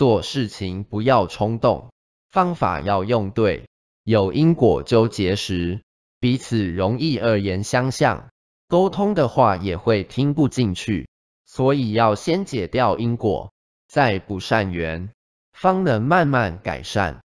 做事情不要冲动方法要用对有因果纠结时彼此容易恶言相向沟通的话也会听不进去所以要先解掉因果再补善缘方能慢慢改善。